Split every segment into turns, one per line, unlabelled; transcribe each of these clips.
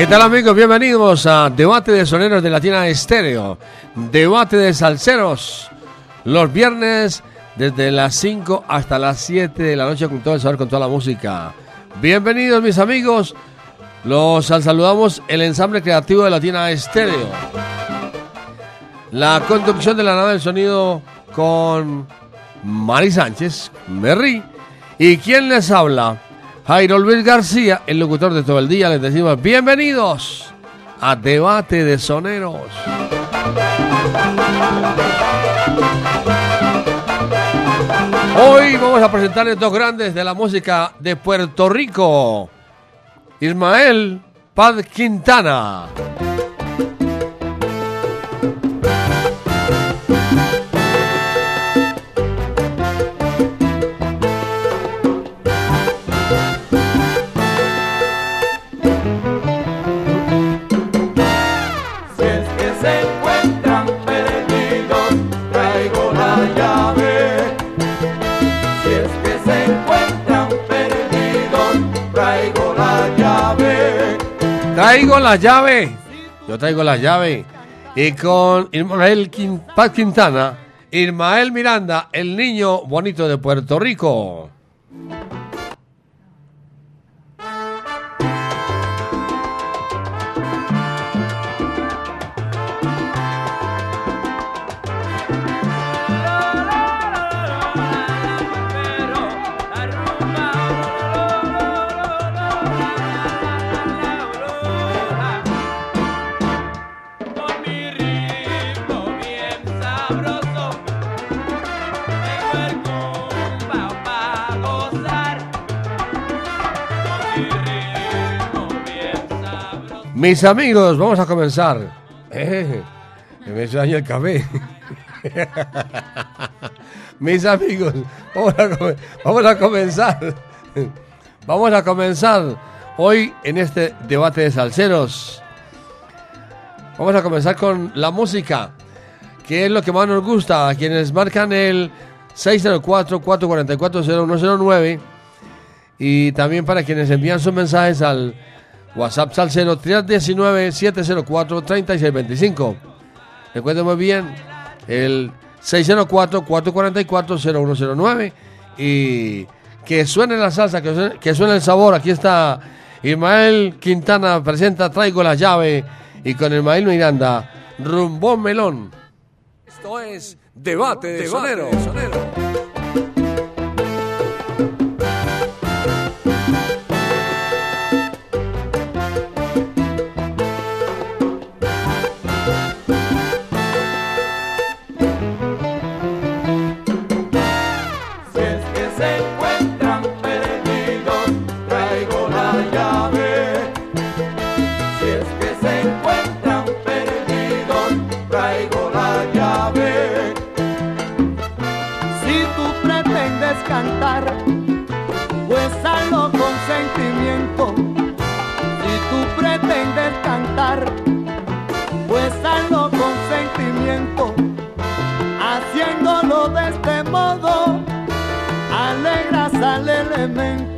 ¿Qué tal amigos? Bienvenidos a Debate de Soneros de Latina Estéreo. Debate de Salseros. Los viernes desde las 5 hasta las 7 de la noche con todo el saber, con toda la música. Bienvenidos mis amigos. Los saludamos el ensamble creativo de Latina Estéreo. La conducción de la nave del sonido con Mari Sánchez, Merri. ¿Y quién les habla? Jairo Luis García, el locutor de todo el día. Les decimos bienvenidos a Debate de Soneros. Hoy vamos a presentarles dos grandes de la música de Puerto Rico. Ismael Paz Quintana.
Traigo la llave.
Yo traigo la llave. Y con Ismael Paz Quintana, Ismael Miranda, el niño bonito de Puerto Rico. Mis amigos, vamos a comenzar. Eh, me daño el café. Mis amigos, vamos a, vamos a comenzar. Vamos a comenzar hoy en este debate de salseros. Vamos a comenzar con la música, que es lo que más nos gusta. A quienes marcan el 604-444-0109 y también para quienes envían sus mensajes al WhatsApp Salcero 319-704-3625. Recuerden muy bien el 604-444-0109 y que suene la salsa, que suene, que suene el sabor. Aquí está Ismael Quintana, presenta Traigo la llave y con Ismael Miranda, Rumbón Melón. Esto es Debate de Sonero.
Si
pues hazlo con sentimiento. Haciéndolo de este modo, alegras al elemento.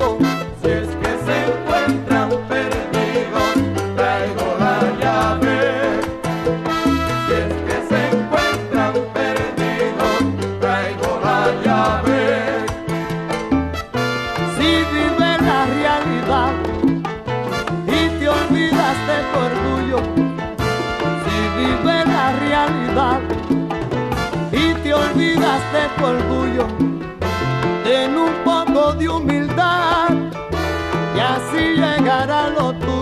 para lo tuyo.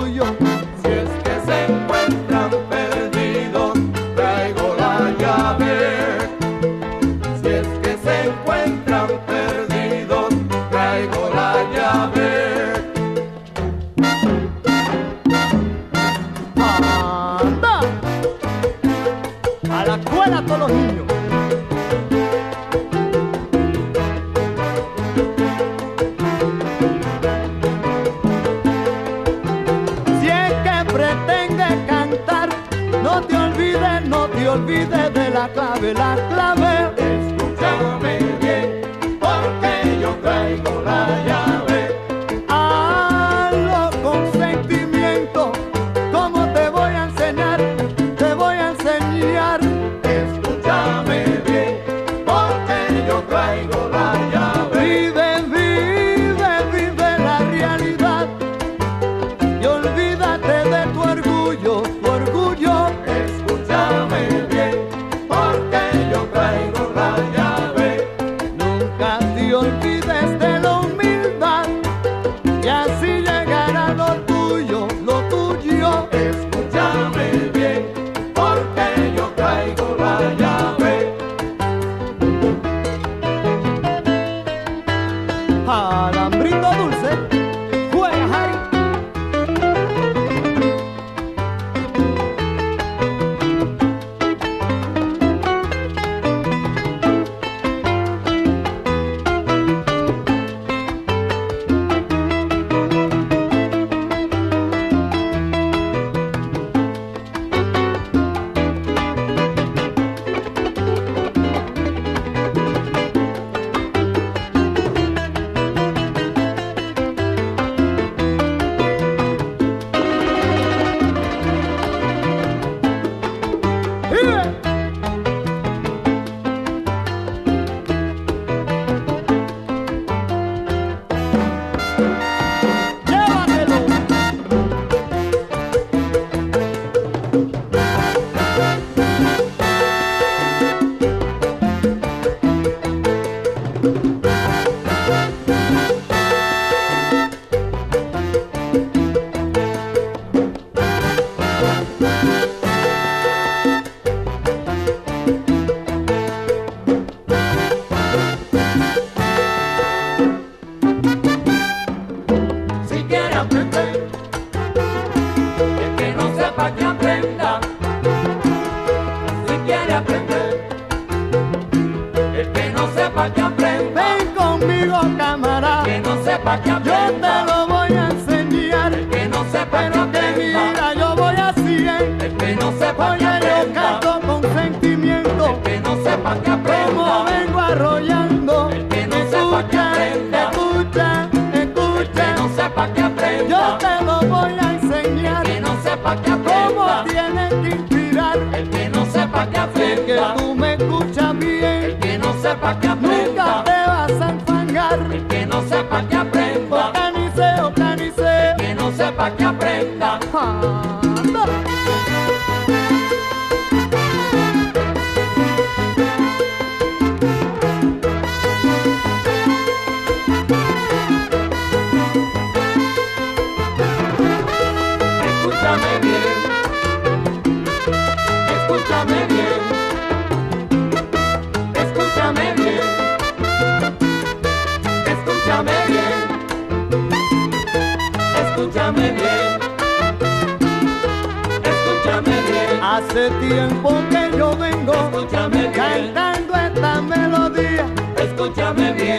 que la
clave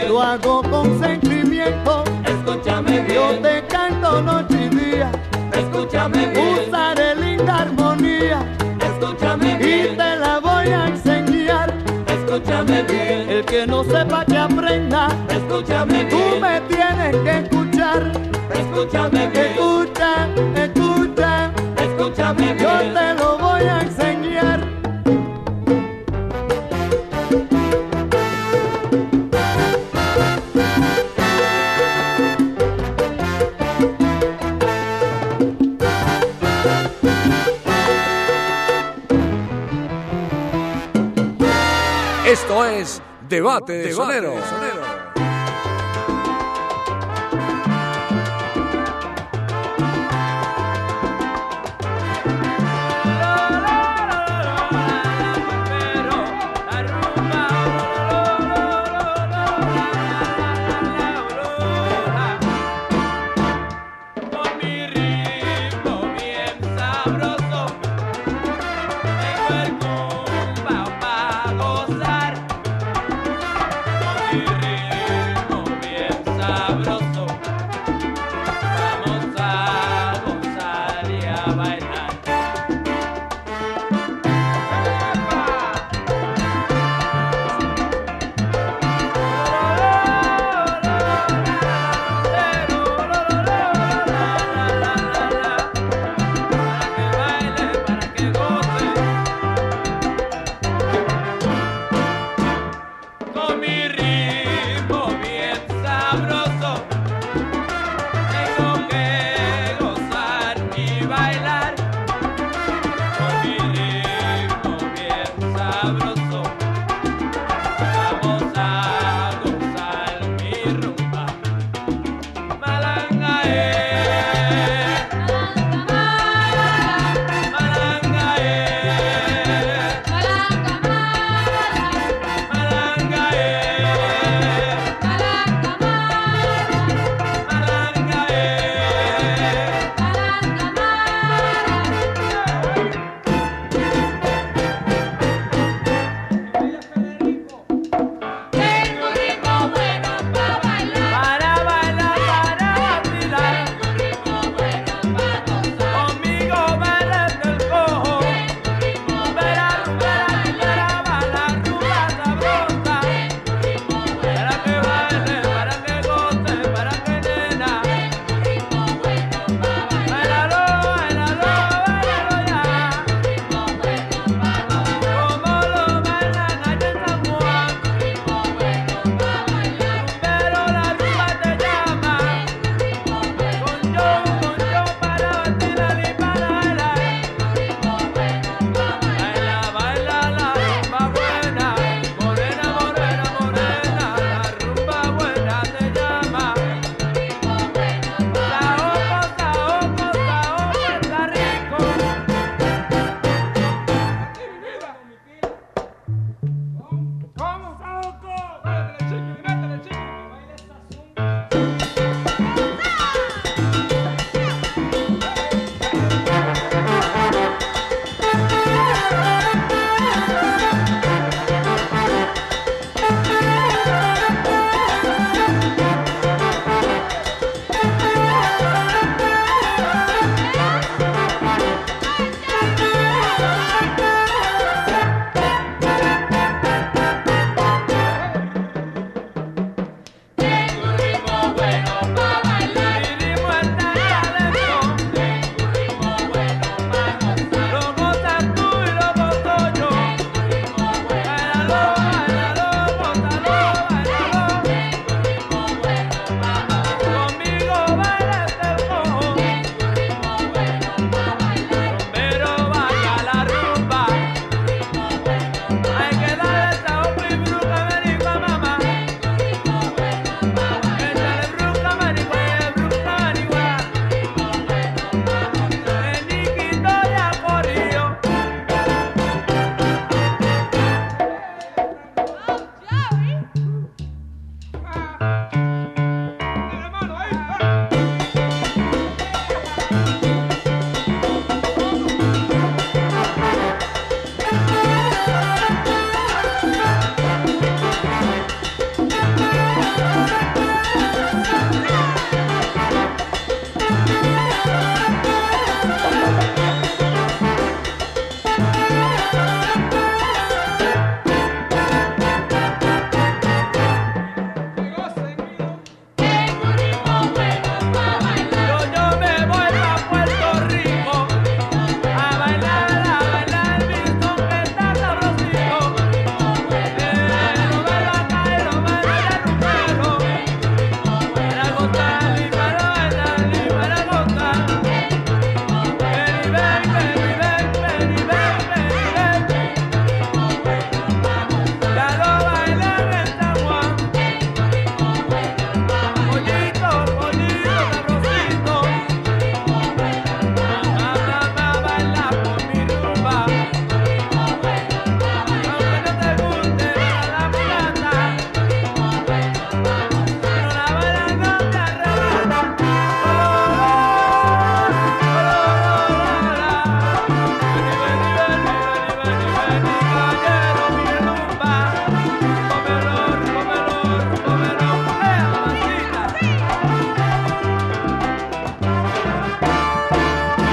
Lo hago con sentimiento,
escúchame bien.
Yo te canto noche y día,
escúchame bien.
Usaré linda armonía,
escúchame bien.
Y te la voy a enseñar,
escúchame bien.
El que no sepa que aprenda,
escúchame bien.
Tú me tienes que escuchar,
escúchame bien.
Escucha, escucha,
escúchame bien.
Yo te lo voy a enseñar.
Es Debate de Sonero.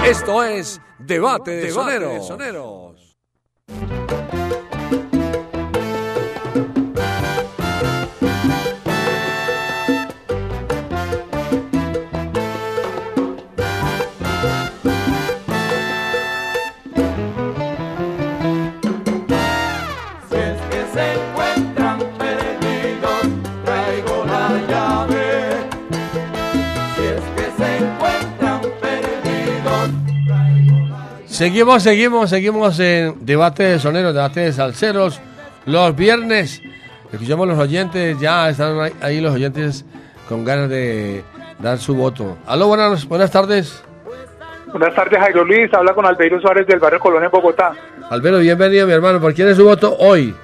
Esto es Debate de Soneros.
Si
Seguimos, seguimos, seguimos en debate de soneros, debate de salseros. Los viernes, escuchamos los oyentes, ya están ahí- ahí los oyentes con ganas de dar su voto. Aló, buenas, buenas tardes.
Buenas tardes, Jairo Luis. Habla con Albeiro Suárez del barrio Colón en Bogotá.
Alberto, bienvenido, mi hermano. ¿Por quién es su voto hoy?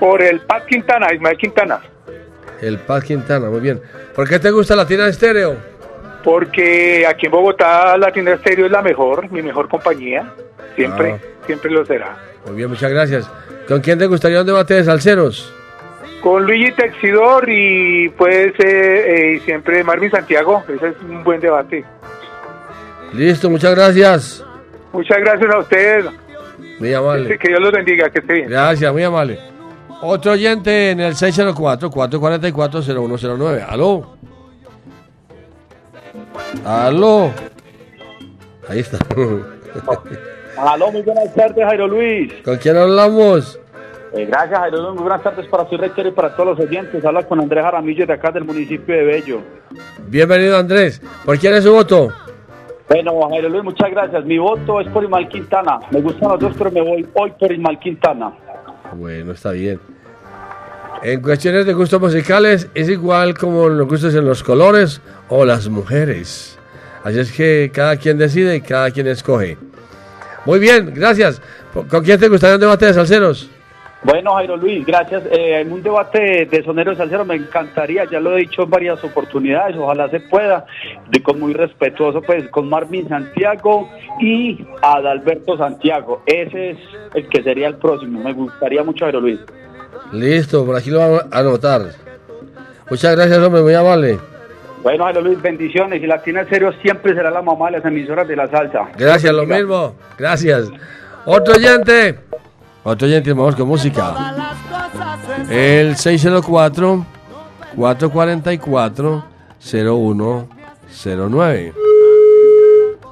Por el Pat Quintana, Ismael Quintana.
El Paz Quintana, muy bien. ¿Por qué te gusta la tienda estéreo?
Porque aquí en Bogotá la tienda estéreo es la mejor, mi mejor compañía. Siempre,
Ah.
siempre lo será.
Muy bien, muchas gracias. ¿Con quién te gustaría un debate de salseros?
Con Luigi Texidor y pues eh, eh, siempre Marvin Santiago. Ese es un buen debate.
Listo, muchas gracias.
Muchas gracias a ustedes.
Muy amable.
Que Dios los bendiga, que esté bien.
Gracias, muy amable. Otro oyente en el 604-444-0109. Aló. Aló. Ahí está.
Aló, muy buenas tardes, Jairo Luis.
¿Con quién hablamos?
Eh, gracias, Jairo Luis. Muy buenas tardes para su rector y para todos los oyentes. Habla con Andrés Jaramillo de acá del municipio de Bello.
Bienvenido, Andrés. ¿Por quién es su voto?
Bueno, Jairo Luis, muchas gracias. Mi voto es por Ismael Quintana. Me gustan los dos, pero me voy hoy por Ismael Quintana.
Bueno, está bien. En cuestiones de gustos musicales es igual como los gustos en los colores o las mujeres. Así es que cada quien decide y cada quien escoge. Muy bien, gracias. ¿Con quién te gustaría un debate de salseros?
Bueno, Jairo Luis, gracias. Eh, en un debate de Sonero Salcero me encantaría, ya lo he dicho en varias oportunidades, ojalá se pueda, de con muy respetuoso, pues con Marvin Santiago y Adalberto Santiago. Ese es el que sería el próximo. Me gustaría mucho, Jairo Luis.
Listo, por aquí lo vamos a anotar. Muchas gracias, hombre, muy amable.
Bueno, Jairo Luis, bendiciones. Y Latina Serio siempre será la mamá de las emisoras de la salsa.
Gracias, lo mismo. Gracias. Otro oyente. Otro oyente, vamos con música.
todas las cosas es
El 604-444-0109.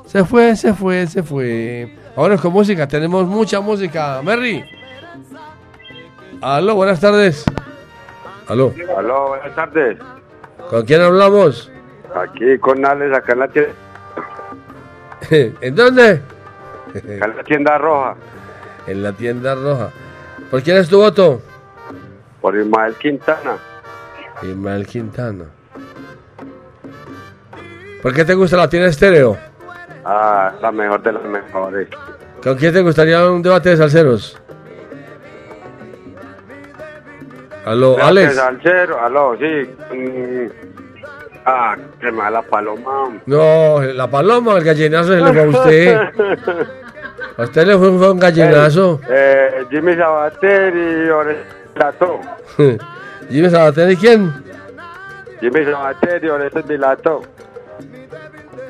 Se fue, se fue, se fue. Ahora con música, tenemos mucha música. Merry. Aló, buenas tardes. Aló,
Aló, buenas tardes.
¿con quién hablamos?
Aquí con Alex, acá en la tienda,
¿En dónde?
acá en la tienda roja,
En la tienda roja. ¿Por quién es tu voto?
por Ismael Quintana.
Ismael Quintana. ¿Por qué te gusta la tienda estéreo?
Ah, la mejor de las mejores.
¿Con quién te gustaría un debate de salseros? Aló, Alex.
Salcero, aló, sí. mm, ah, qué mala paloma.
No, la paloma, el gallinazo se le fue a usted. A usted le fue un gallinazo.
Eh, Jimmy Sabater y Orestato.
Jimmy Sabater, ¿y quién?
Jimmy Sabater y Orestes Vilato.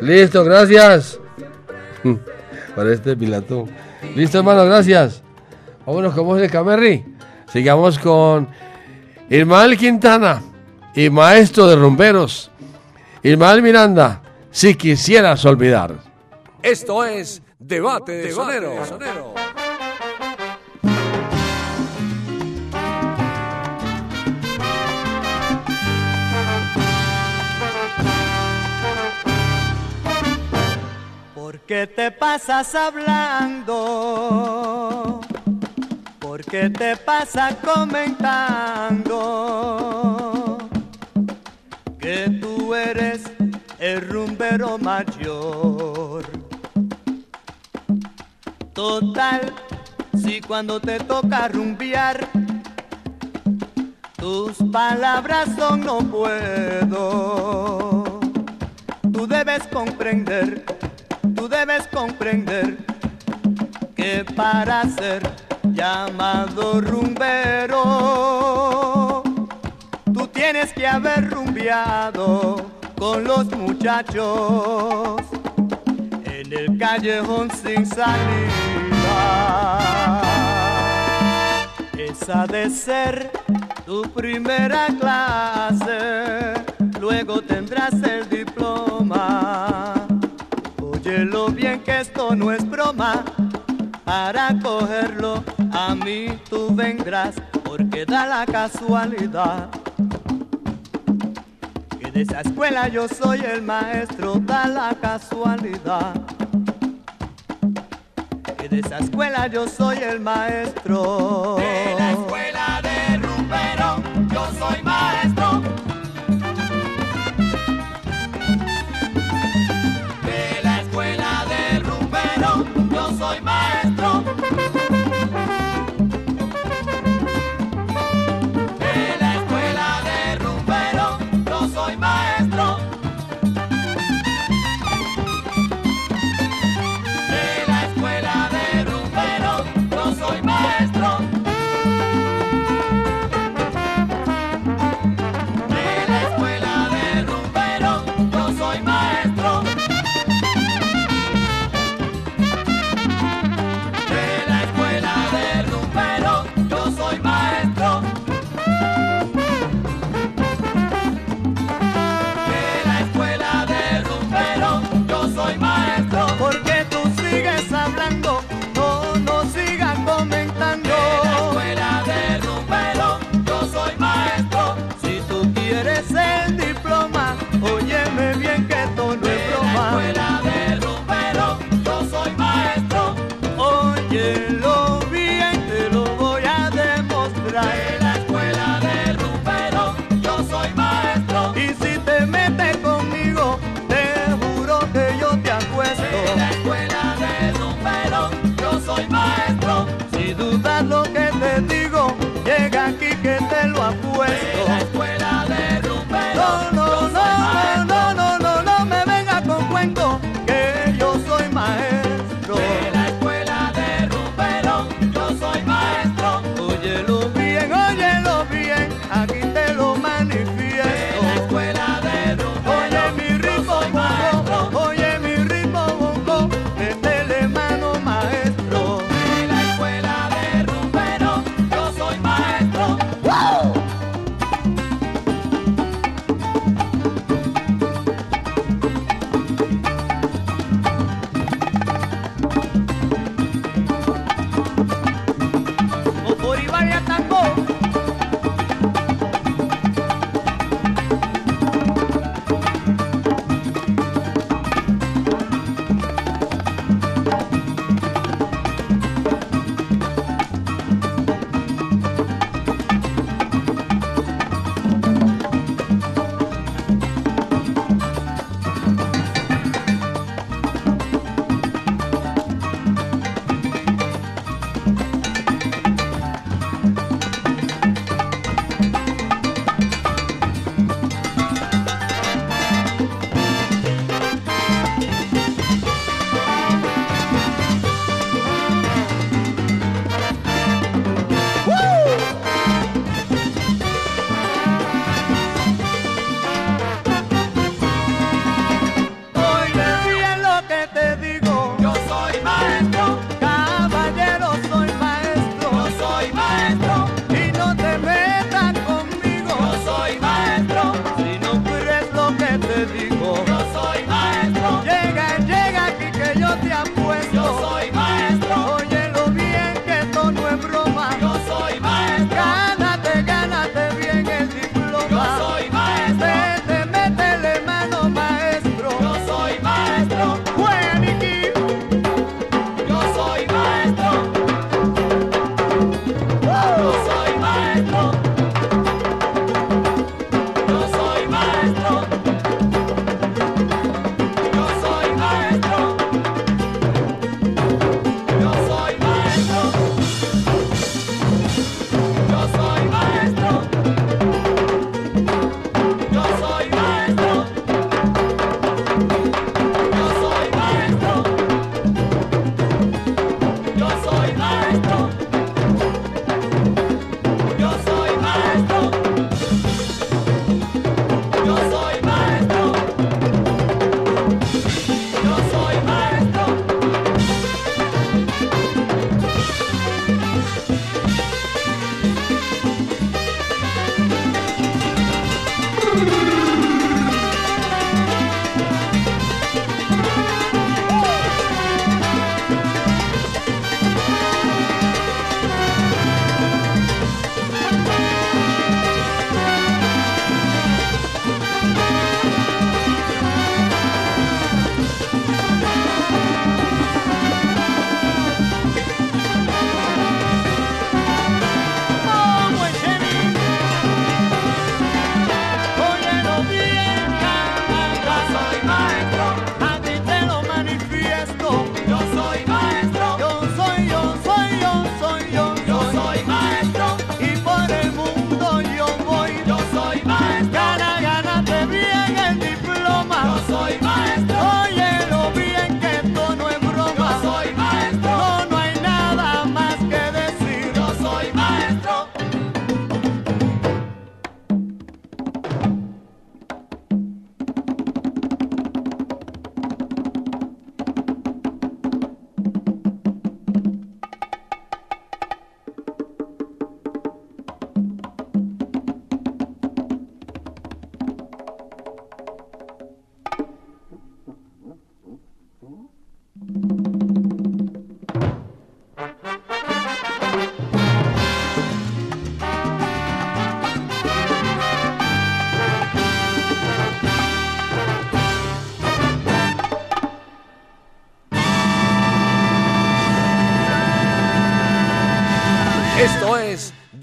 Listo, gracias. Para este pilato. Listo, hermano, gracias. Vámonos con música, Merry. Sigamos con Ismael Quintana y maestro de rumberos. Ismael Miranda, si quisieras olvidar.
Esto es Debate de Soneros.
¿Por qué te pasas hablando? ¿Por qué te pasas comentando? Que tú eres el rumbero mayor. Total, si cuando te toca rumbear, tus palabras son no puedo. Tú debes comprender, tú debes comprender que para ser llamado rumbero, tú tienes que haber rumbeado con los muchachos en el callejón sin salida. Esa de ser tu primera clase, luego tendrás el diploma. Óyelo bien que esto no es broma, para cogerlo a mí tú vendrás, porque da la casualidad. Que de esa escuela yo soy el maestro, da la casualidad. Que de esa escuela yo soy el maestro.
De la escuela de Rumbero,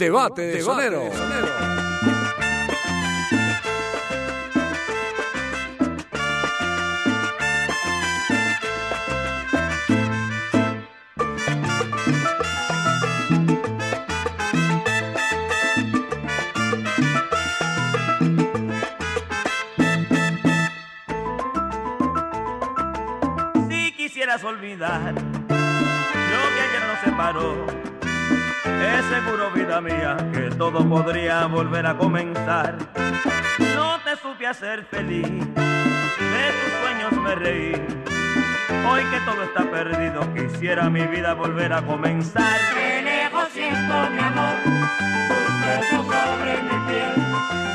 Debate de Sonero.
Si quisieras olvidar lo que ayer nos separó, es seguro, vida mía, que todo podría volver a comenzar. No te supe hacer feliz, de tus sueños me reí. Hoy que todo está perdido, quisiera mi vida volver a comenzar.
De lejos siento mi amor, besos sobre mi piel.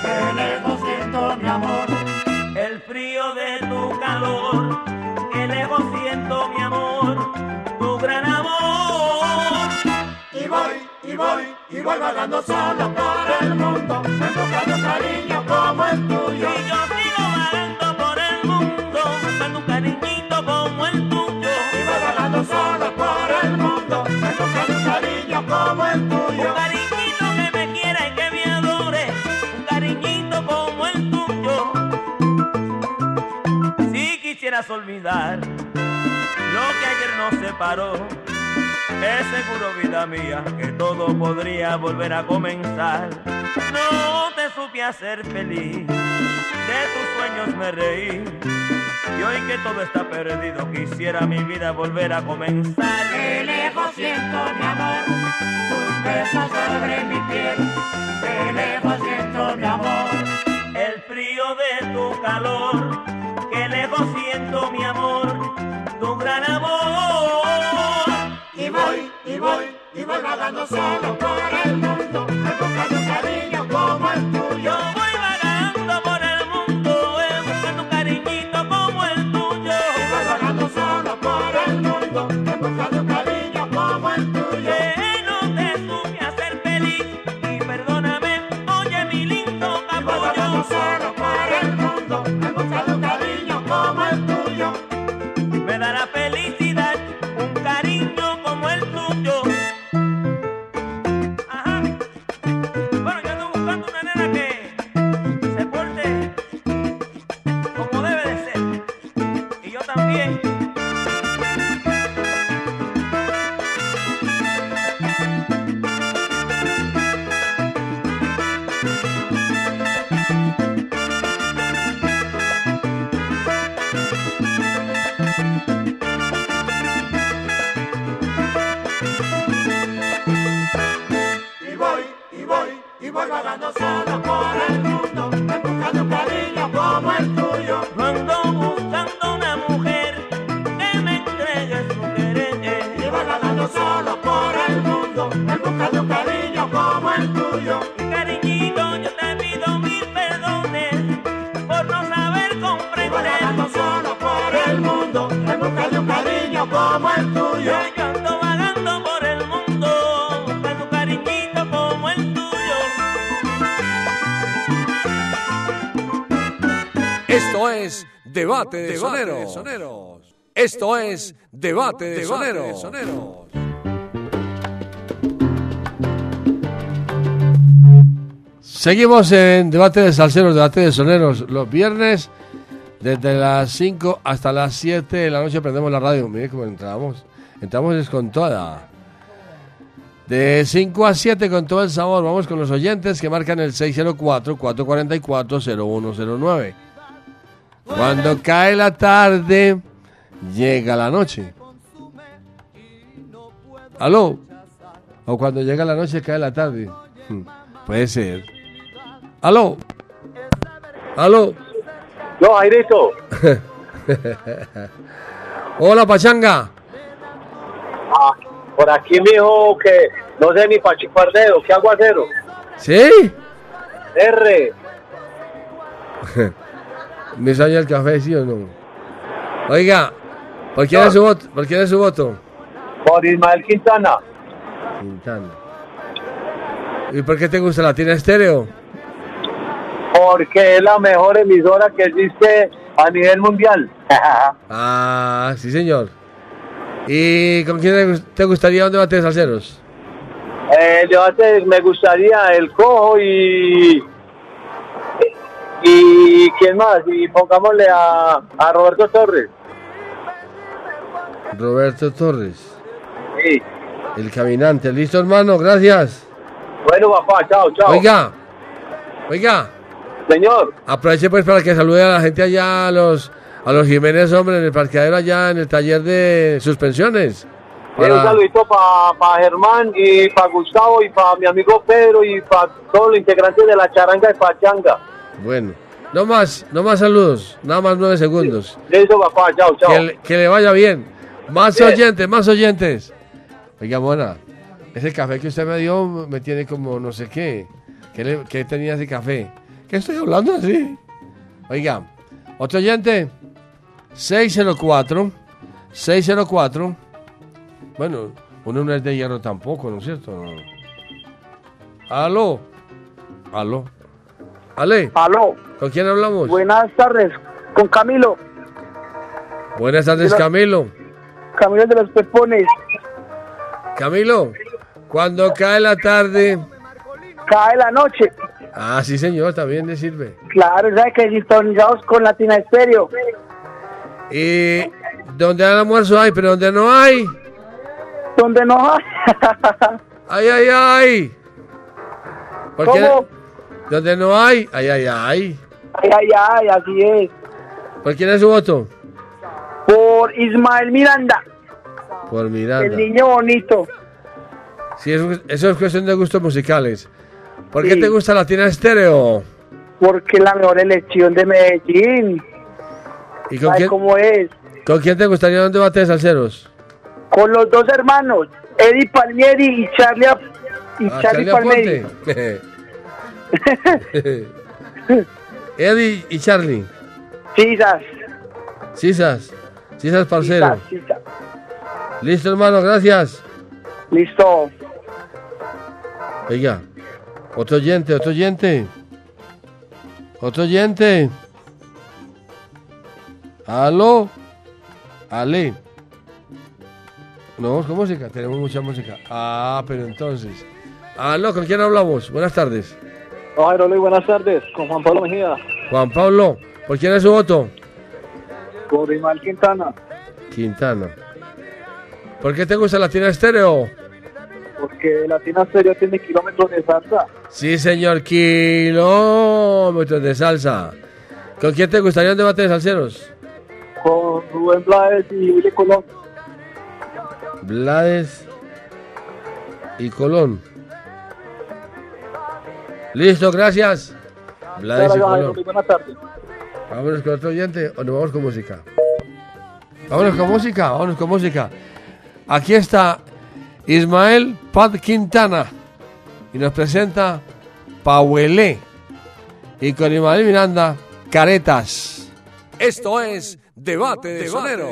De lejos siento mi amor,
el frío de tu calor,
voy, y voy, y vagando solo por el mundo, en busca de un cariño como el
Y
tuyo.
yo sigo vagando por el mundo, buscando un cariñito como el tuyo.
Y voy vagando solo por el mundo, en busca de un cariño como el
Un
tuyo.
cariñito que me quiera y que me adore, un cariñito como el tuyo. Si quisieras olvidar lo que ayer nos separó, es seguro, vida mía, que todo podría volver a comenzar. No te supe hacer feliz, de tus sueños me reí. Y hoy que todo está perdido, quisiera mi vida volver a comenzar.
De lejos siento mi amor, tus besos sobre mi piel. De lejos siento mi amor,
el frío de tu calor,
vagando solo por el
Esto es Debate de Soneros. Esto es Debate de Soneros.
Seguimos en debate de salseros, debate de soneros. Los viernes, desde las 5 hasta las 7 de la noche, prendemos la radio. Mire cómo entramos. Entramos es con toda. De 5 a 7 con todo el sabor. Vamos con los oyentes que marcan el 604-444-0109. Cuando cae la tarde, llega la noche. ¿Aló? O cuando llega la noche, cae la tarde. Hmm, Puede ser. ¿Aló? ¿Aló?
No, Jairito.
Hola, Pachanga.
Ah, por aquí me dijo que no sé ni dedo, ¿qué aguacero?
¿Sí?
R.
¿Me sale el café, sí o no? Oiga, ¿por quién es su voto? ¿Por quién es su voto?
Por Ismael Quintana.
Quintana. ¿Y por qué te gusta la Latina Estéreo?
Porque es la mejor emisora que existe a nivel mundial.
Ah, sí, señor. ¿Y con quién te gust- te gustaría un debate de salseros?
Eh, el debate me gustaría el cojo y y quién más y pongámosle a, a Roberto Torres.
Roberto Torres,
Sí.
el caminante. Listo, hermano, gracias.
Bueno, papá, chao, chao.
Oiga, oiga,
Señor,
aproveche pues para que salude a la gente allá, a los, a los Jiménez, hombre, en el parqueadero allá, en el taller de suspensiones.
un
Para-
saludito para Germán y para Gustavo y para mi amigo Pedro y para todos los integrantes de la charanga de Pachanga.
Bueno, no más, no más saludos, nada más nueve segundos.
Listo, papá, chao, chao.
Que, le- que le vaya bien. Más
Bien.
oyentes, más oyentes. Oiga, Mona, ese café que usted me dio me tiene como no sé qué. ¿Qué, le- qué tenía ese café? ¿Qué estoy hablando así? Oiga, otro oyente. 604. 604. Bueno, uno no es de hierro tampoco, ¿no es cierto? Aló. Aló. Ale,
Aló,
¿con quién hablamos?
buenas tardes, con Camilo,
Buenas tardes. Camilo.
Camilo de los Pepones.
Camilo, cuando cae la tarde.
Cae la noche.
Ah, sí, señor, también le sirve.
Claro, ¿sabes que sintonizados con Latina Estéreo?
Y donde hay almuerzo hay, pero donde no hay.
Donde no hay.
Ay, ay, ay. ¿Por qué? Donde no hay, ay, ay, ay.
Ay, ay, ay, así es.
¿Por quién es su voto?
Por Ismael Miranda,
Por
el
Miranda.
niño bonito.
Sí, eso, eso es cuestión de gustos musicales. ¿Por qué te gusta Latina Estéreo?
Porque es la mejor elección de Medellín.
¿Y con
¿Sabe
quién,
cómo es?
con quién te gustaría un debate de salseros?
Con los dos hermanos, Eddie Palmieri y Charlie, y
Ah,
Charlie,
Charlie
Palmieri.
Eddie y Charlie.
Sisas.
Cisas. Cisas parcero. Listo, hermano, gracias.
Listo.
Oiga, otro oyente, otro oyente. Otro oyente. Aló. Ale. No, vamos con música, tenemos mucha música. Ah, pero entonces. Aló, ¿con quién hablamos? Buenas tardes.
Jairo Luis, buenas tardes, con Juan Pablo Mejía,
Juan Pablo, ¿por quién es su voto?
por Imal Quintana,
Quintana. ¿Por qué te gusta Latina Estéreo?
porque Latina Stereo tiene kilómetros de salsa.
Sí, señor, kilómetros de salsa. ¿Con quién te gustaría un debate de salseros?
con Rubén Blades y Willy Colón.
Blades y Colón. Listo, gracias.
Buenas tardes.
Vámonos con otro oyente o nos vamos con música. Vámonos con música, vámonos con música. Aquí está Ismael Pad Quintana y nos presenta Pauelé. Y con Ismael Miranda, Caretas.
Esto es Debate de Sonero.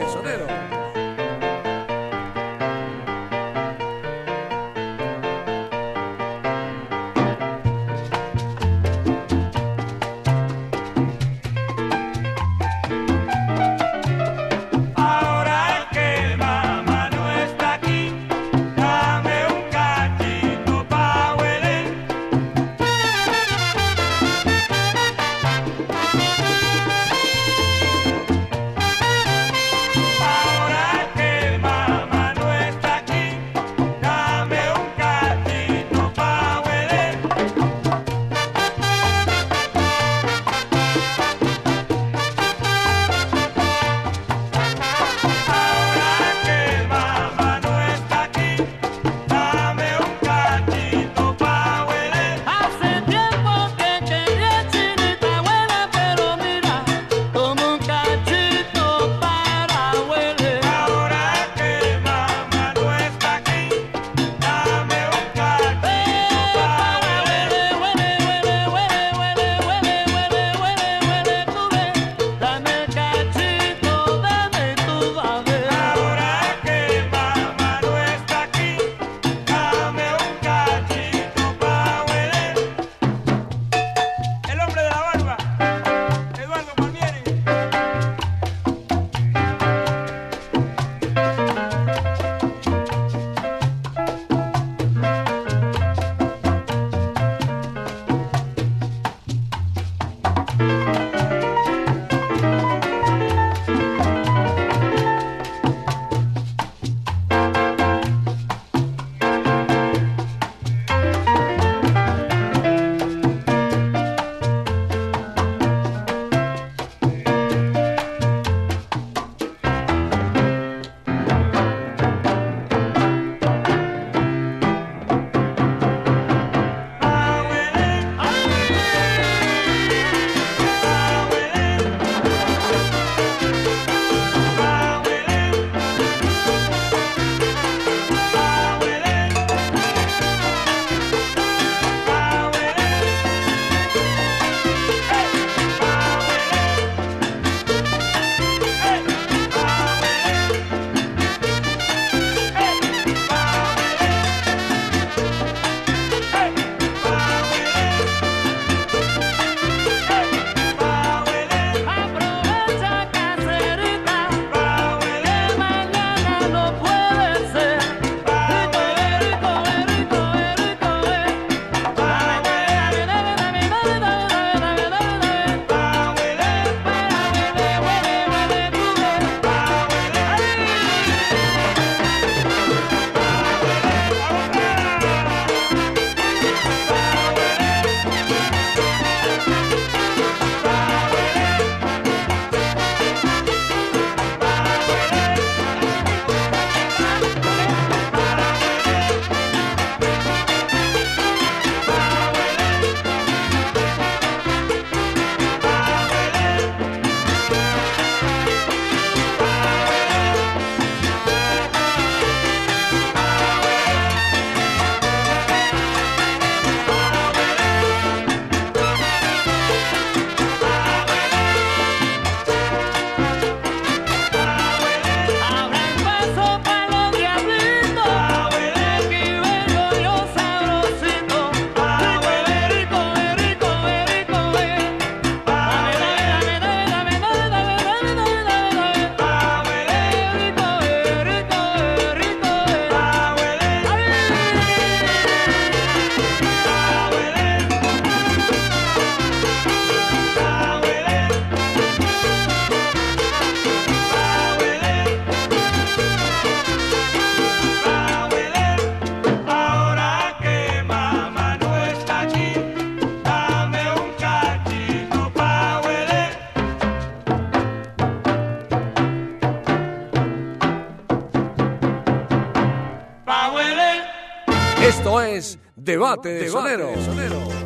Debate de Sonero.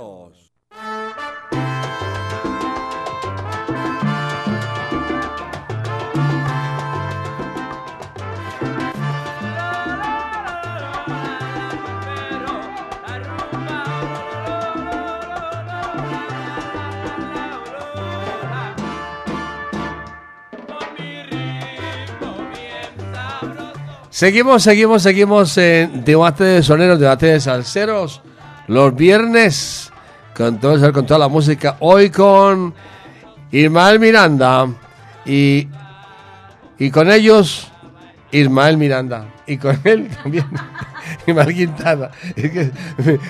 Seguimos, seguimos, seguimos en debate de soneros, debate de salseros. Los viernes, con, todo, con toda la música. Hoy con Ismael Miranda y, y con ellos Ismael Miranda. Y con él también Ismael Quintana.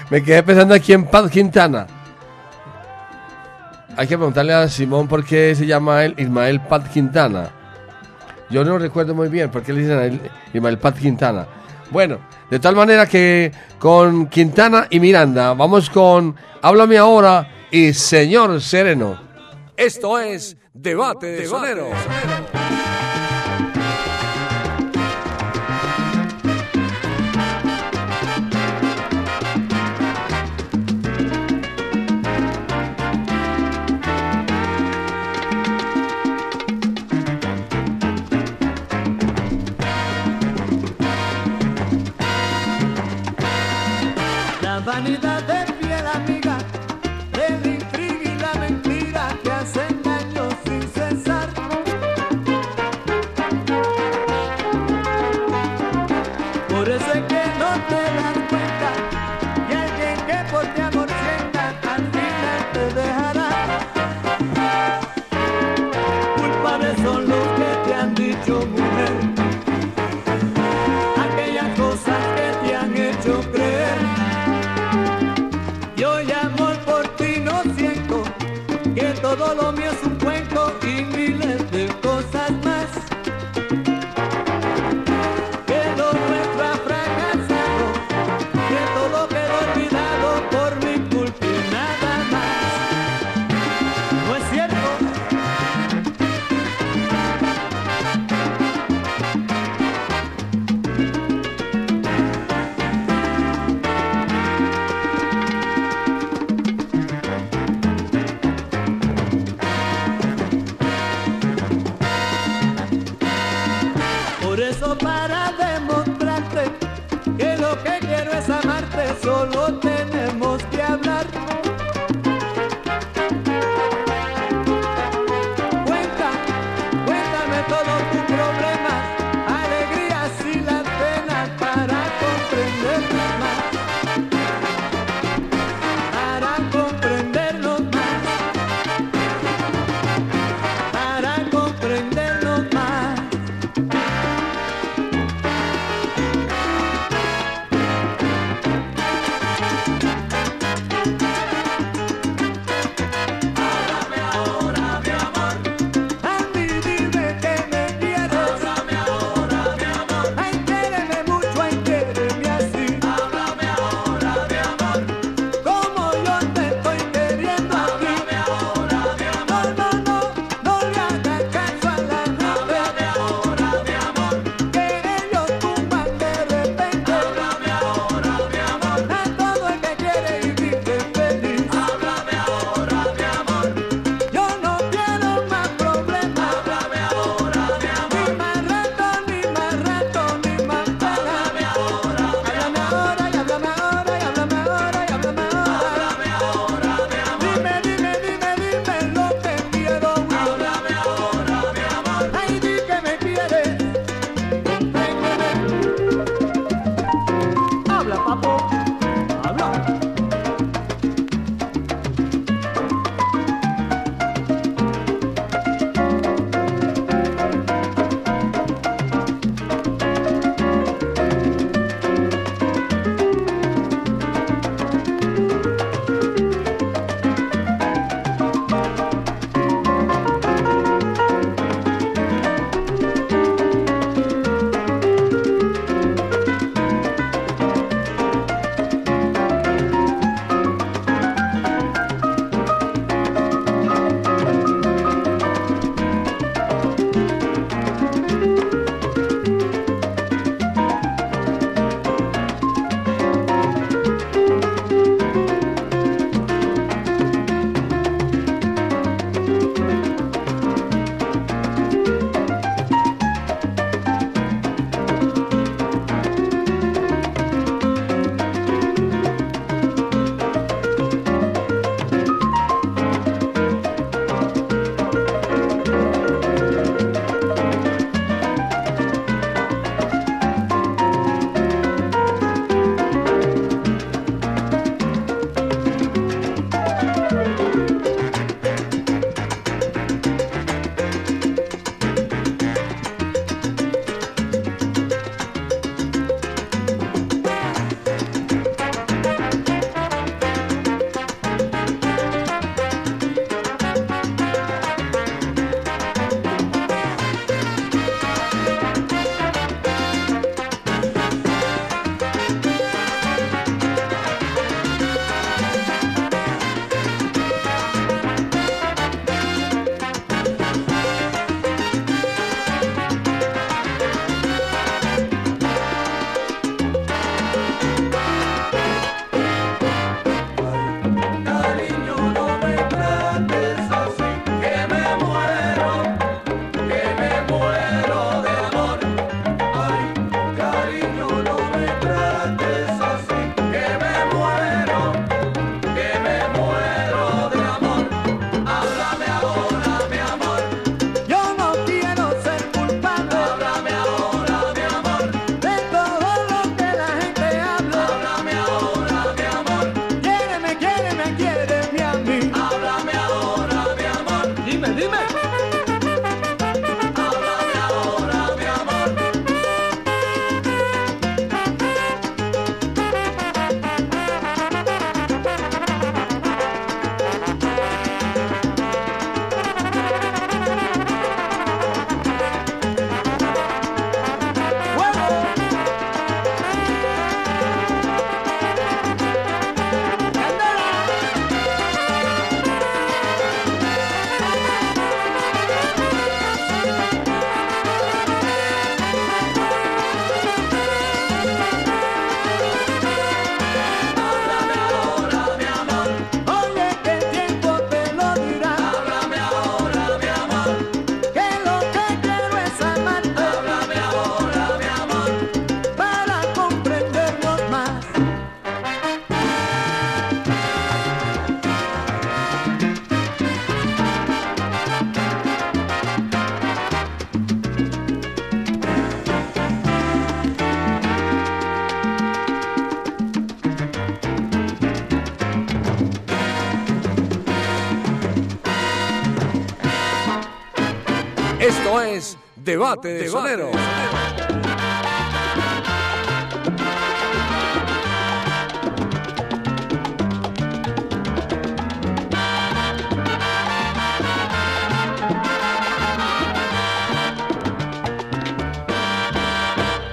Me, quedé pensando aquí en Paz Quintana. Hay que preguntarle a Simón por qué se llama él Ismael Pat Quintana. Yo no recuerdo muy bien por qué le dicen a él Ismael Pat Quintana. Bueno, de tal manera que con Quintana y Miranda vamos con Háblame ahora y Señor Sereno.
Esto es Debate de.
La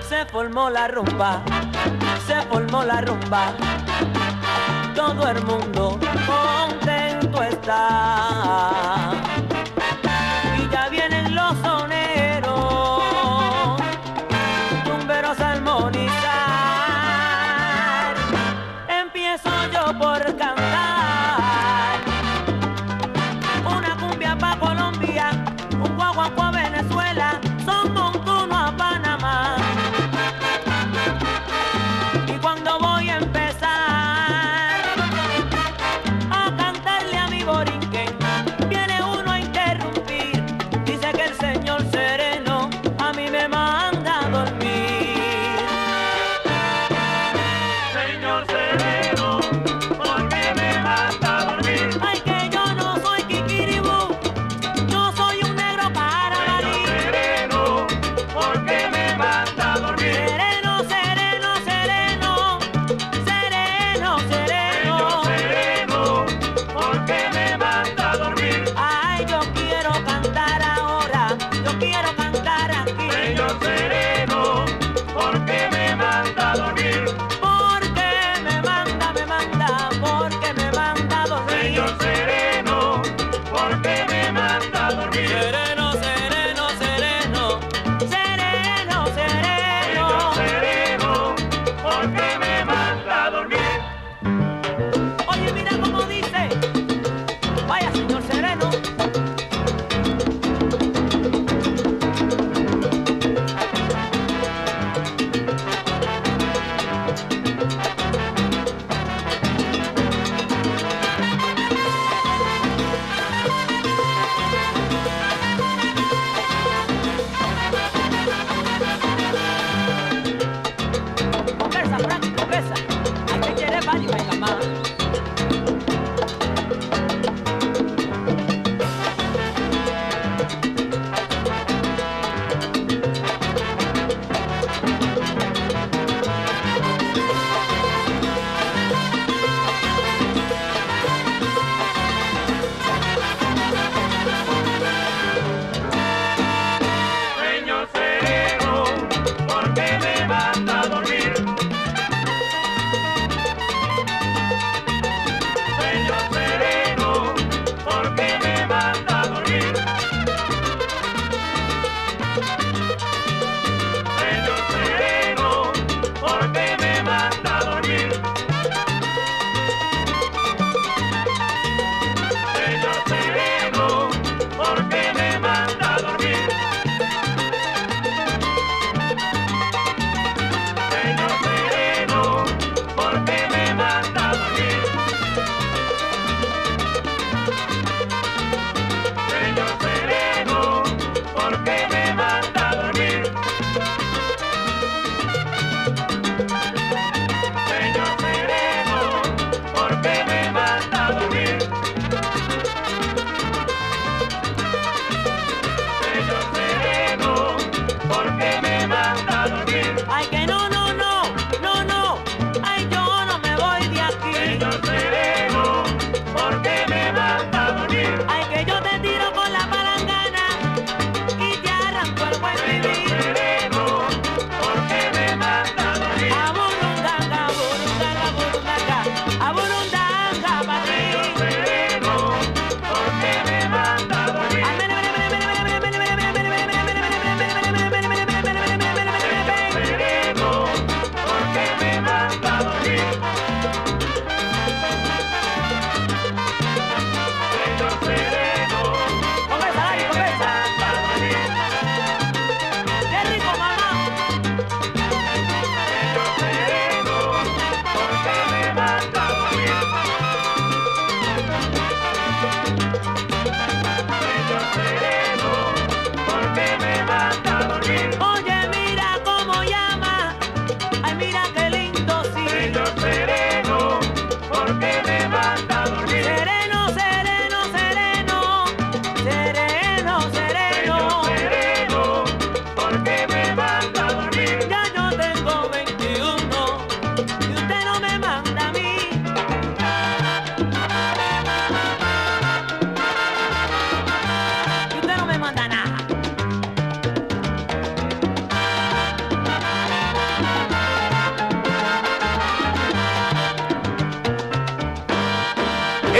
Se formó la rumba, se formó la rumba, todo el mundo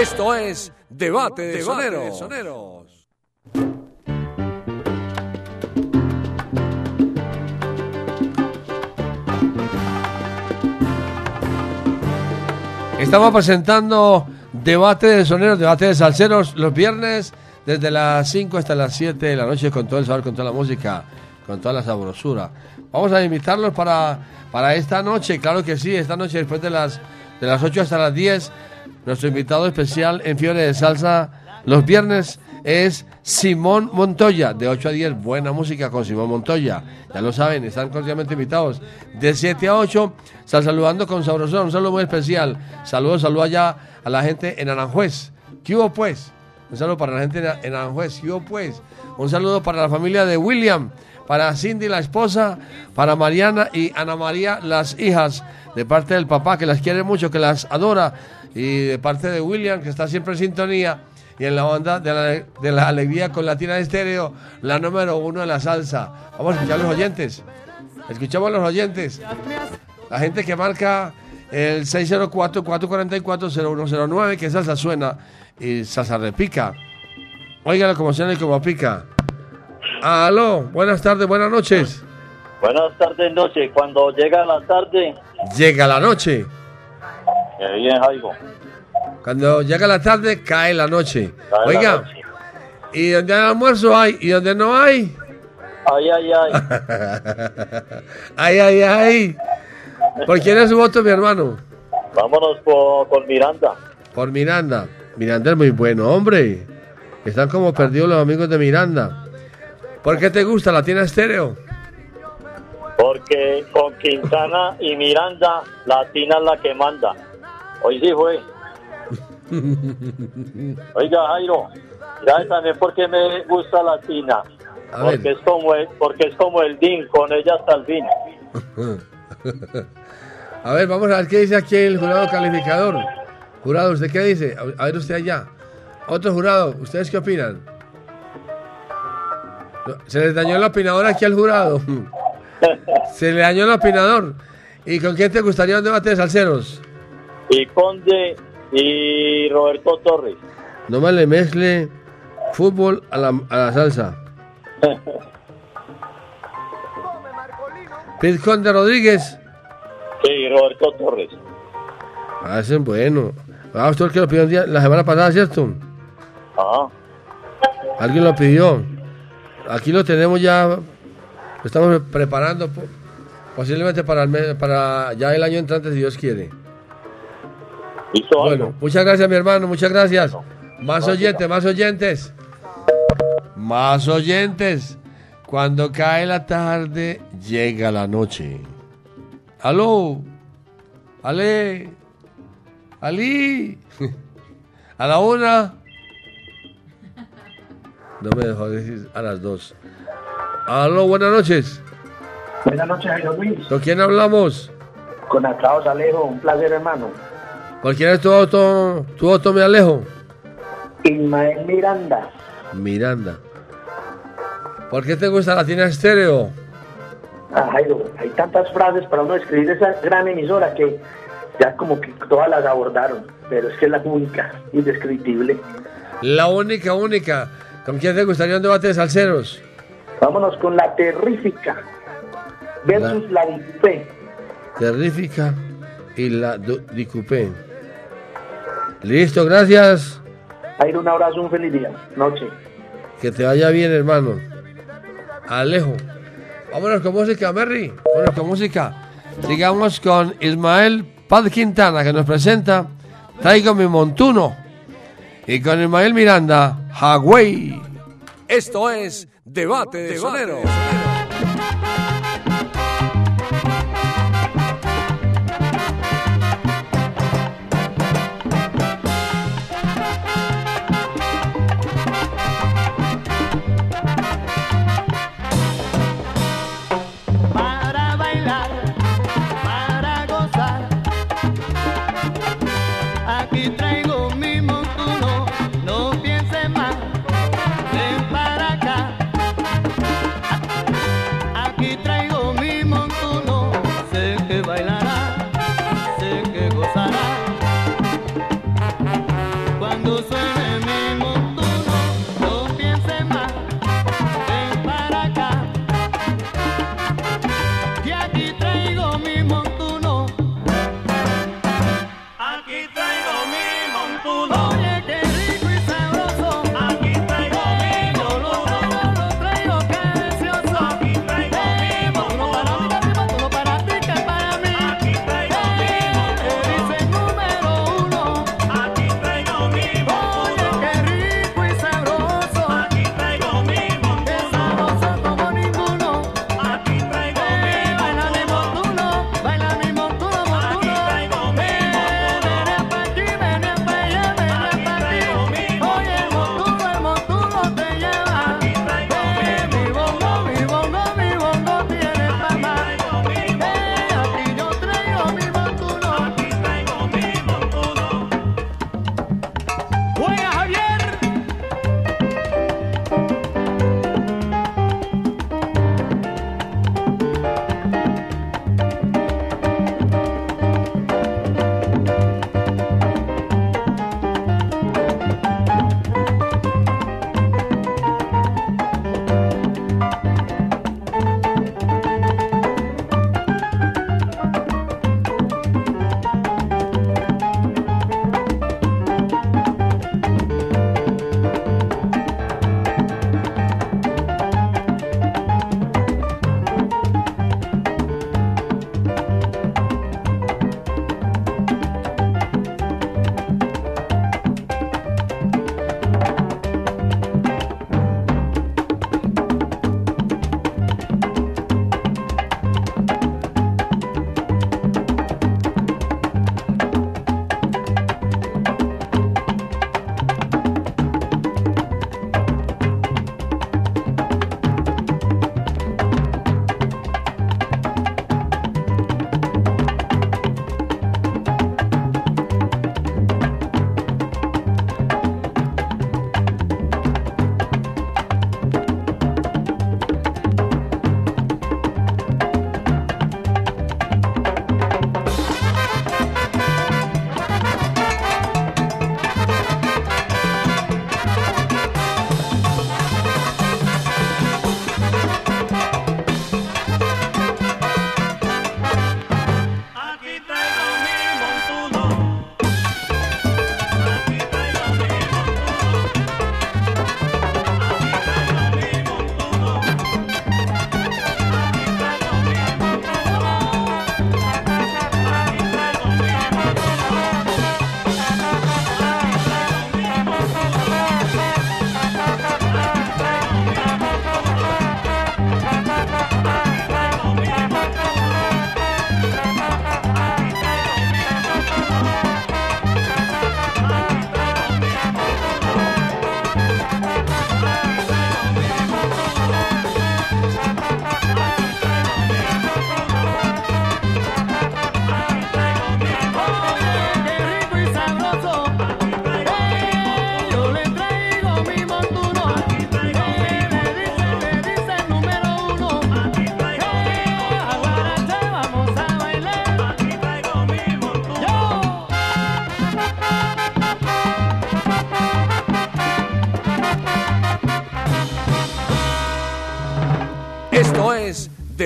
Esto es Debate de Soneros.
Estamos presentando debate de soneros, debate de salseros los viernes desde las 5 hasta las 7 de la noche con todo el sabor, con toda la música, con toda la sabrosura. Vamos a invitarlos para, para esta noche, claro que sí, esta noche después de las, de las 8 hasta las 10, nuestro invitado especial en Fiebre de Salsa los viernes es Simón Montoya, de 8 a 10, buena música con Simón Montoya. Ya lo saben, están cordialmente invitados. De 7 a 8, están saludando con sabrosura, un saludo muy especial. Saludos, saludo allá a la gente en Aranjuez. ¿Qué hubo pues? Un saludo para la gente en en Aranjuez. ¿Qué hubo pues? Un saludo para la familia de William, para Cindy la esposa, para Mariana y Ana María las hijas, de parte del papá que las quiere mucho, que las adora, y de parte de William que está siempre en sintonía y en la onda de la, de la alegría con Latina Estéreo, la número uno de la salsa. Vamos a escuchar a los oyentes. Escuchamos a los oyentes. La gente que marca el 604-444-0109, que salsa suena y salsa repica. Óigalo como suena y como pica. Aló, buenas tardes, buenas noches.
Buenas tardes, noche. Cuando llega la tarde,
Llega la noche.
Bien.
Cuando llega la tarde, cae la noche.
Cae la
Oiga,
noche.
y donde hay almuerzo hay, y donde no hay,
Ay, ay, ay.
ay, ay, ay. ¿Por quién es su voto, mi hermano?
Vámonos por, por Miranda.
Por Miranda. Miranda es muy bueno, hombre. Están como perdidos los amigos de Miranda. ¿Por qué te gusta la tiene estéreo?
Porque con Quintana y Miranda, Latina es la que manda. Hoy sí fue. Oiga, Jairo, ya también porque me gusta Latina.
A ver.
Porque es, como el, porque es como el DIN, con ella hasta el fin.
A ver, vamos a ver qué dice aquí el jurado calificador. Jurado, ¿usted qué dice? A ver usted allá. Otro jurado, ¿ustedes qué opinan? Se les dañó el opinador aquí al jurado. Se le dañó el opinador. ¿Y con quién te gustaría un debate de salseros?
Y Conde y Roberto Torres.
No me le mezcle fútbol a la, a la salsa. Pete Conde Rodríguez.
Sí, Roberto Torres.
Ah, ese es bueno. Ah, usted el que lo pidió el día- la semana pasada, ¿cierto?
Ajá.
Alguien lo pidió. Aquí lo tenemos ya. Lo estamos preparando po- posiblemente para, el mes- para ya el año entrante, si Dios quiere.
¿Hizo
Bueno, muchas gracias, mi hermano. Muchas gracias. Más oyentes, más oyentes. Más oyentes. Cuando cae la tarde, llega la noche. Aló. Ale. Ali. A la una. No me dejó decir a las dos. Aló, buenas noches.
Buenas noches, Jairo Luis.
¿Con quién hablamos?
Con Atraos Alejo, un placer, hermano.
¿Por quién es tu auto? Tu auto me alejo.
Ismael Miranda.
Miranda. ¿Por qué te gusta la tienda estéreo?
Ah, Jairo, hay tantas frases para uno describir esa gran emisora que ya como que todas las abordaron, pero es que es la única, indescriptible.
La única, única. ¿Con quién te gustaría un debate de salseros?
Vámonos con la terrífica versus la, Dipé.
Terrífica y la du- di coupé. Listo, gracias.
Jairo, un abrazo, un feliz día. Noche.
Que te vaya bien, hermano. Alejo. Vámonos con música, Merry. Vámonos con música. Sigamos con Ismael Paz Quintana, que nos presenta Traigo mi montuno. Y con Ismael Miranda, Hawái.
Esto es Debate de Soneros.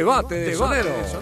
Debate de.
Mi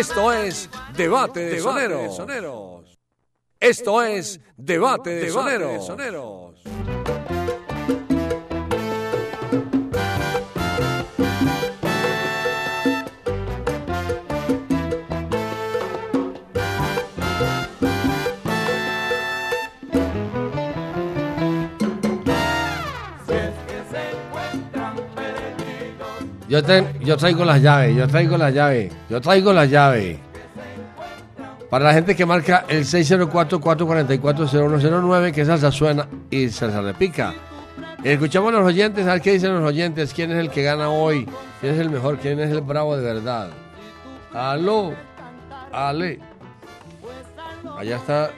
Esto es Debate de Soneros. Esto es Debate de Soneros. Yo, te- yo traigo las llaves, yo traigo las llaves, yo traigo las llaves. Para la gente que marca el 604-444-0109, que salsa suena y salsa repica. Escuchamos a los oyentes, a ver qué dicen los oyentes, quién es el que gana hoy, quién es el mejor, quién es el bravo de verdad. Aló, Ale. Allá está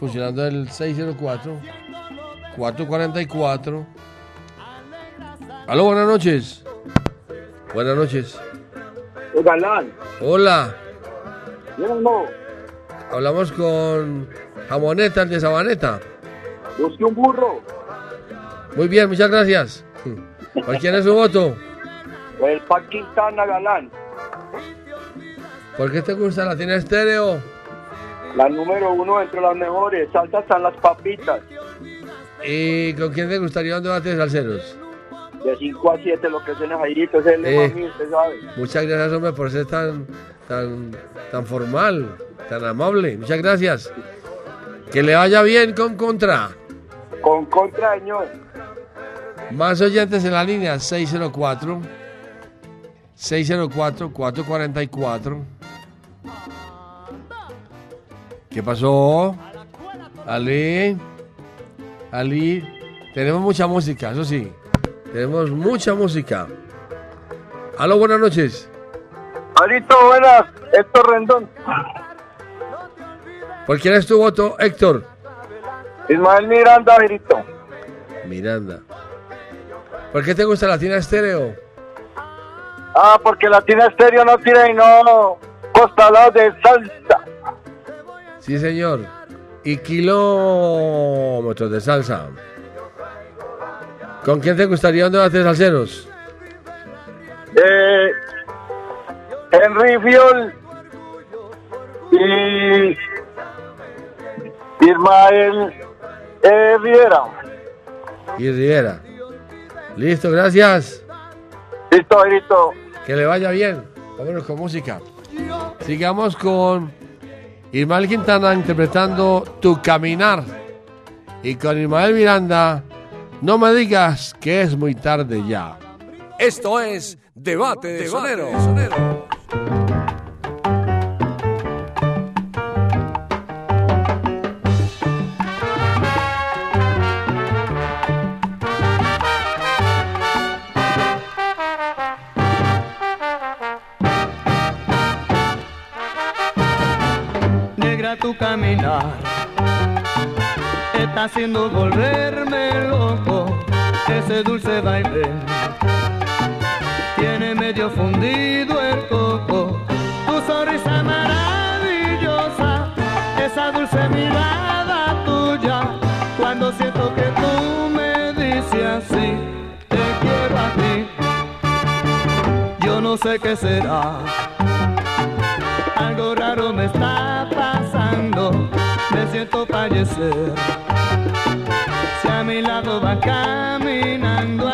funcionando el 604 444. Aló, buenas noches. Buenas noches.
Galán,
Hola,
no,
hablamos con Jamoneta, de Sabaneta.
busque un burro.
Muy bien, muchas gracias. ¿Por quién es su voto?
El Pa Quintana Galán,
¿Por qué te gusta la tiene estéreo?
la número uno entre las mejores. Salsa están las papitas.
¿Y con quién te gustaría un debate de salseros?
De 5 a 7 lo que suena Jairito, es el
Eh.
mami, usted sabe.
Muchas gracias, hombre, por ser tan, tan, tan formal, tan amable. Muchas gracias. Que le vaya bien con Contra.
Con contra, señor.
Más oyentes en la línea 604 604 444. ¿Qué pasó? Ali. Ali. Tenemos mucha música, eso sí. Tenemos mucha música. Aló, buenas noches.
Jairito, buenas. Héctor Rendón.
¿Por quién es tu voto, Héctor?
Ismael Miranda, Jairito.
Miranda. ¿Por qué te gusta Latina Estéreo?
Ah, porque Latina Estéreo no tira y no costalados de salsa.
Sí, señor. Y kilómetros de salsa. ¿Con quién te gustaría un debate de salseros?
Eh, Henry Fiol y Ismael eh, Rivera.
Y Rivera. Listo, gracias.
Listo, Jairito.
Que le vaya bien. Vámonos con música. Sigamos con Ismael Quintana interpretando Tu Caminar. Y con Ismael Miranda, no me digas que es muy tarde ya.
Esto es Debate de Sonero.
Negra tu caminar está haciendo volverme loco. Ese dulce baile tiene medio fundido el coco. Tu sonrisa maravillosa, esa dulce mirada tuya. Cuando siento que tú me dices así, te quiero a ti. Yo no sé qué será. Algo raro me está pasando, me siento fallecer. A mi lado va caminando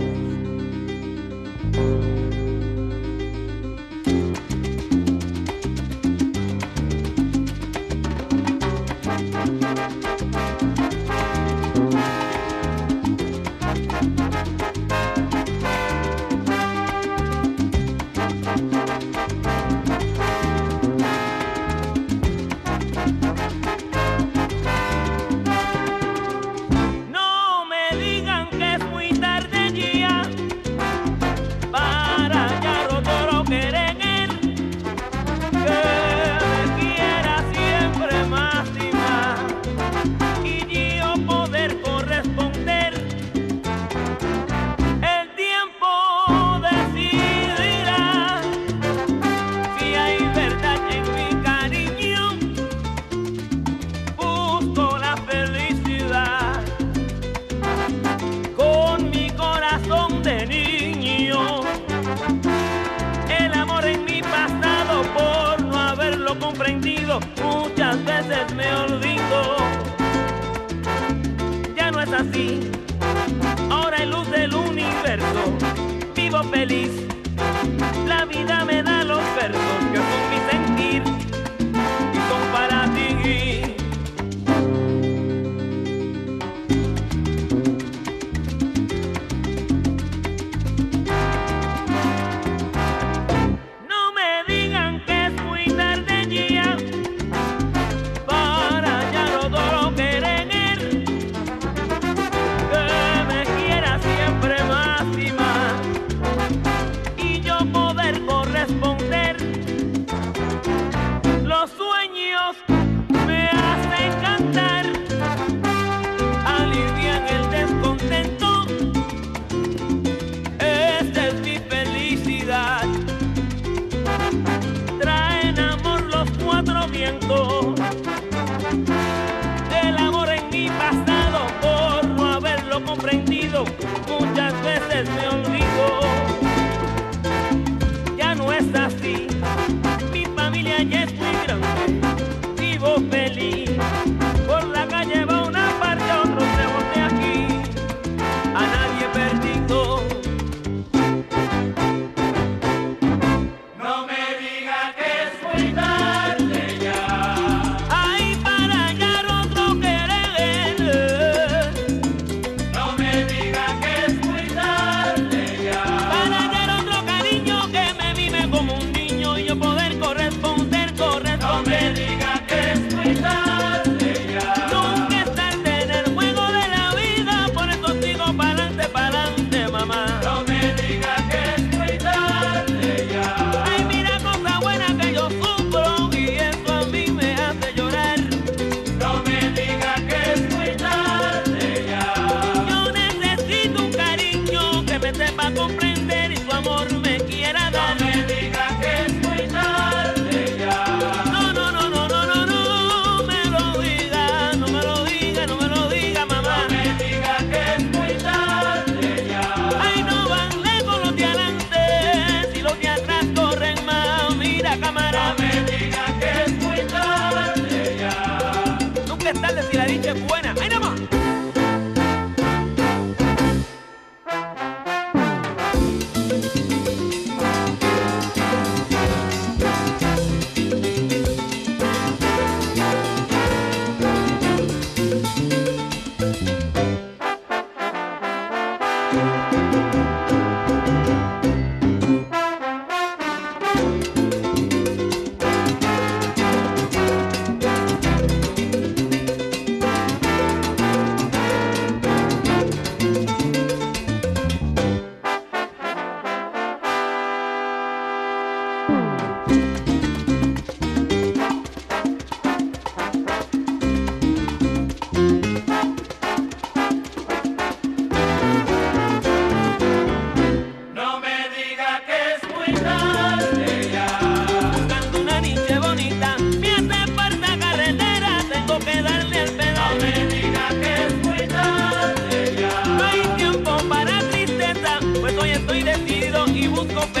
mundo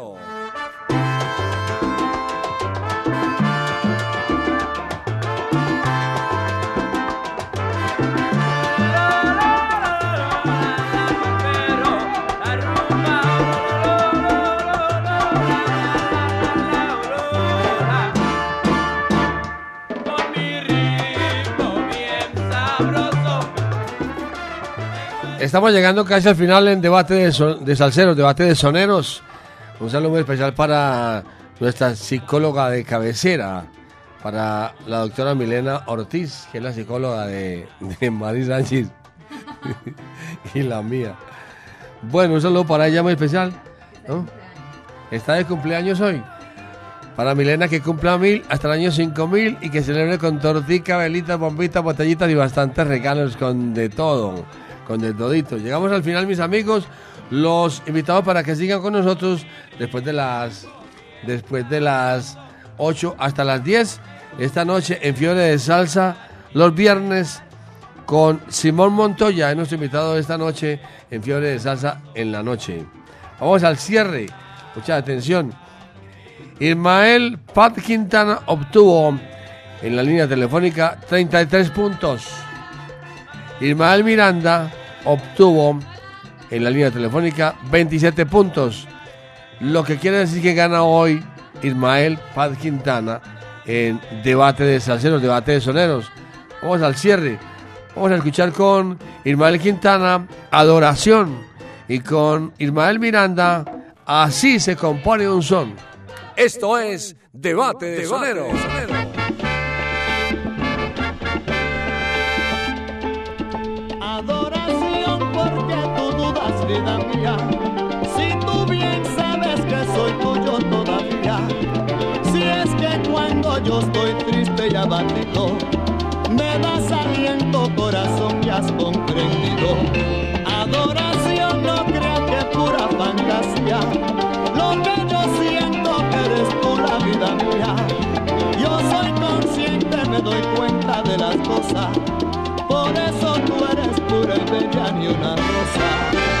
Estamos llegando casi al final en debate de, son- de salseros, debate de soneros. Un saludo muy especial para nuestra psicóloga de cabecera, para la doctora Milena Ortiz, que es la psicóloga de, de Mari Sánchez y la mía. Bueno, un saludo para ella muy especial. ¿no? Está de cumpleaños hoy. Para Milena que cumpla mil hasta el año 5000 y que celebre con tortica, velitas, bombitas, botellitas y bastantes regalos con de todo, con de todito. Llegamos al final, mis amigos. Los invitamos para que sigan con nosotros después de las después de las 8 hasta las 10 esta noche en Fiore de Salsa los viernes con Simón Montoya, es nuestro invitado esta noche en Fiore de Salsa en la noche. Vamos al cierre. Mucha atención. Ismael Pat Quintana obtuvo en la línea telefónica 33 puntos. Ismael Miranda obtuvo en la línea telefónica 27 puntos. Lo que quiere decir que gana hoy Ismael Pat Quintana en debate de salseros, debate de soneros. Vamos al cierre. Vamos a escuchar con Ismael Quintana Adoración y con Ismael Miranda Así se compone un son.
Esto es Debate de Sonero.
Adoración yo estoy triste y abatido, me das aliento, corazón, ya has comprendido. Adoración, no creas que es pura fantasía. Lo que yo siento que eres tú la vida mía. Yo soy consciente, me doy cuenta de las cosas. Por eso tú eres pura y bella ni una rosa.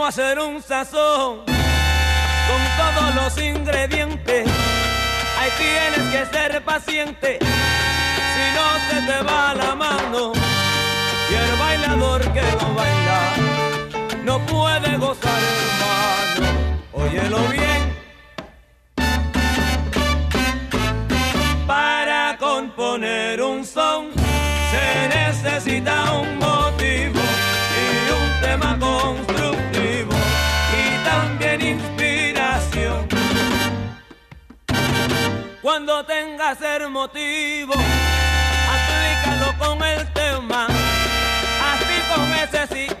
cómo hacer un sazón con todos los ingredientes. Ahí tienes que ser paciente, si no se te va la mano. Y el bailador que no baila no puede gozar, hermano. Óyelo bien. Para componer un son se necesita un Cuando tengas el motivo, aplícalo con el tema, así con ese sí.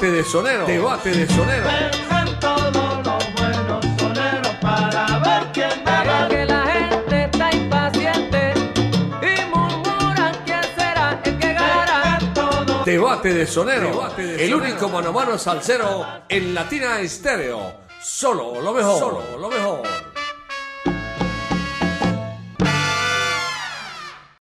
Debate de sonero. Debate de sonero.
Pensan todos los buenos soneros para ver quién gana. que la gente está impaciente y murmuran quién será el que gana.
Debate de sonero. Debate de el único mano a mano salsero en Latina Estéreo. Solo lo mejor. Solo.